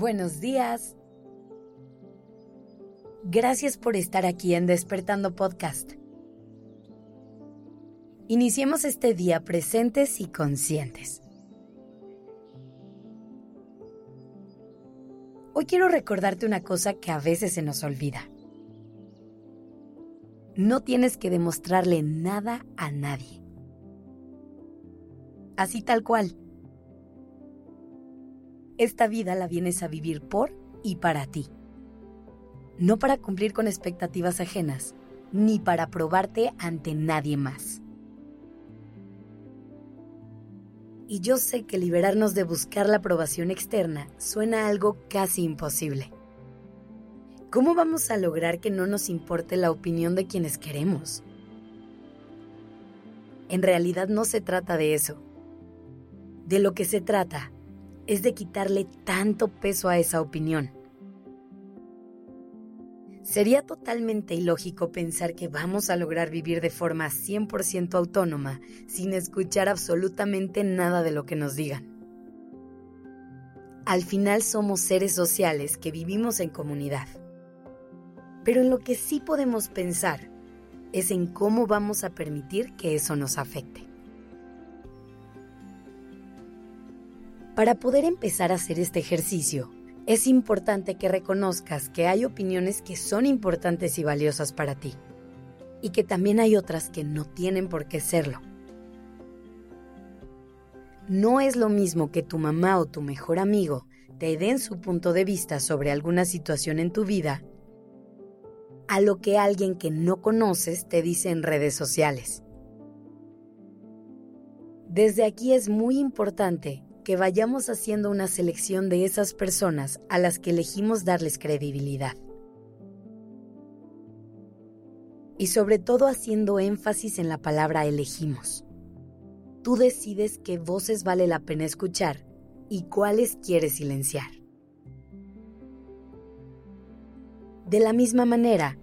Buenos días. Gracias por estar aquí en Despertando Podcast. Iniciemos este día presentes y conscientes. Hoy quiero recordarte una cosa que a veces se nos olvida. No tienes que demostrarle nada a nadie. Así tal cual. Esta vida la vienes a vivir por y para ti. No para cumplir con expectativas ajenas, ni para probarte ante nadie más. y yo sé que liberarnos de buscar la aprobación externa suena algo casi imposible. ¿Cómo vamos a lograr que no nos importe la opinión de quienes queremos? En realidad no se trata de eso. De lo que se trata es de quitarle tanto peso a esa opinión Sería totalmente ilógico pensar que vamos a lograr vivir de forma 100% autónoma sin escuchar absolutamente nada de lo que nos digan. Al final somos seres sociales que vivimos en comunidad. Pero en lo que sí podemos pensar es en cómo vamos a permitir que eso nos afecte. Para poder empezar a hacer este ejercicio, es importante que reconozcas que hay opiniones que son importantes y valiosas para ti y que también hay otras que no tienen por qué serlo. No es lo mismo que tu mamá o tu mejor amigo te den su punto de vista sobre alguna situación en tu vida a lo que alguien que no conoces te dice en redes sociales. Desde aquí es muy importante que vayamos haciendo una selección de esas personas a las que elegimos darles credibilidad. Y sobre todo haciendo énfasis en la palabra elegimos. Tú decides qué voces vale la pena escuchar y cuáles quieres silenciar. De la misma manera,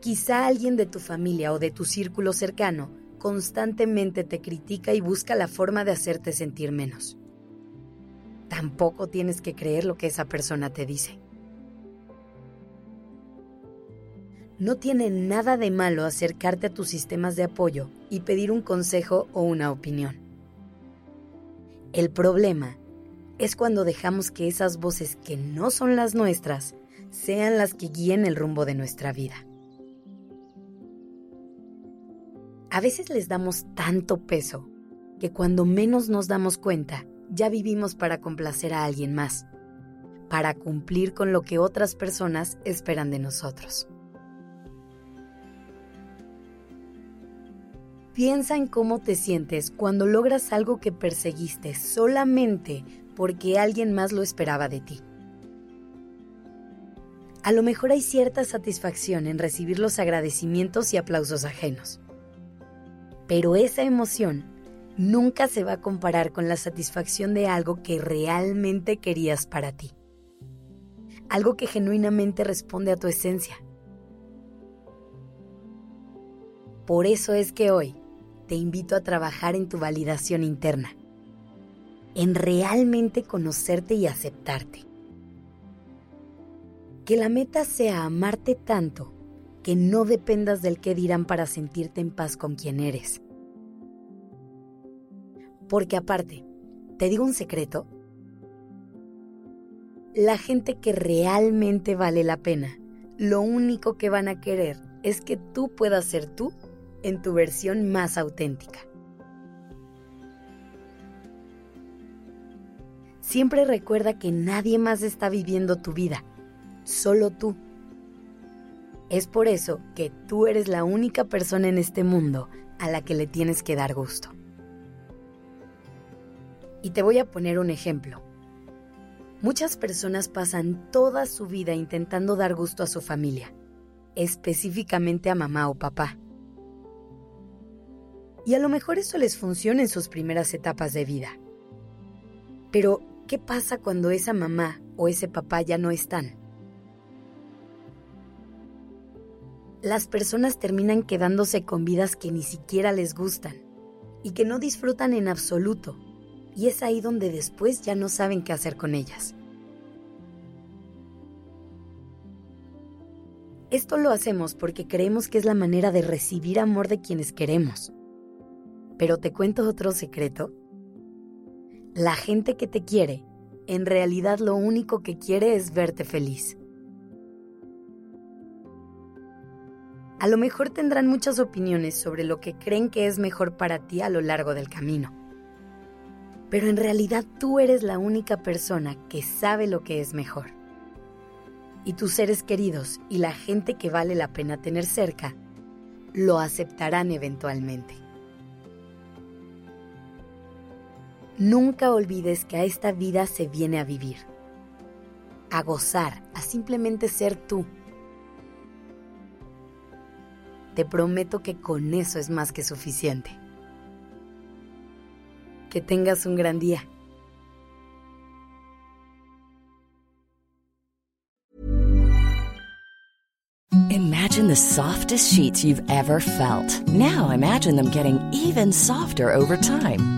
quizá alguien de tu familia o de tu círculo cercano constantemente te critica y busca la forma de hacerte sentir menos tampoco tienes que creer lo que esa persona te dice. No tiene nada de malo acercarte a tus sistemas de apoyo y pedir un consejo o una opinión. El problema es cuando dejamos que esas voces que no son las nuestras sean las que guíen el rumbo de nuestra vida. A veces les damos tanto peso que cuando menos nos damos cuenta, ya vivimos para complacer a alguien más, para cumplir con lo que otras personas esperan de nosotros. Piensa en cómo te sientes cuando logras algo que perseguiste solamente porque alguien más lo esperaba de ti. A lo mejor hay cierta satisfacción en recibir los agradecimientos y aplausos ajenos. Pero esa emoción nunca se va a comparar con la satisfacción de algo que realmente querías para ti. Algo que genuinamente responde a tu esencia. Por eso es que hoy te invito a trabajar en tu validación interna, en realmente conocerte y aceptarte. Que la meta sea amarte tanto que no dependas del que dirán para sentirte en paz con quien eres porque aparte, te digo un secreto, la gente que realmente vale la pena, lo único que van a querer es que tú puedas ser tú en tu versión más auténtica. Siempre recuerda que nadie más está viviendo tu vida, solo tú. Es por eso que tú eres la única persona en este mundo a la que le tienes que dar gusto. Y te voy a poner un ejemplo. Muchas personas pasan toda su vida intentando dar gusto a su familia, específicamente a mamá o papá. Y a lo mejor eso les funciona en sus primeras etapas de vida. Pero, ¿qué pasa cuando esa mamá o ese papá ya no están? Las personas terminan quedándose con vidas que ni siquiera les gustan y que no disfrutan en absoluto y es ahí donde después ya no saben qué hacer con ellas. Esto lo hacemos porque creemos que es la manera de recibir amor de quienes queremos. Pero te cuento otro secreto. La gente que te quiere, en realidad lo único que quiere es verte feliz. A lo mejor tendrán muchas opiniones sobre lo que creen que es mejor para ti a lo largo del camino. Pero en realidad tú eres la única persona que sabe lo que es mejor. Y tus seres queridos y la gente que vale la pena tener cerca lo aceptarán eventualmente. Nunca olvides que a esta vida se viene a vivir, a gozar, a simplemente ser tú te prometo que con eso es más que suficiente. Que tengas un gran día. Imagine the softest sheets you've ever felt. Now imagine them getting even softer over time.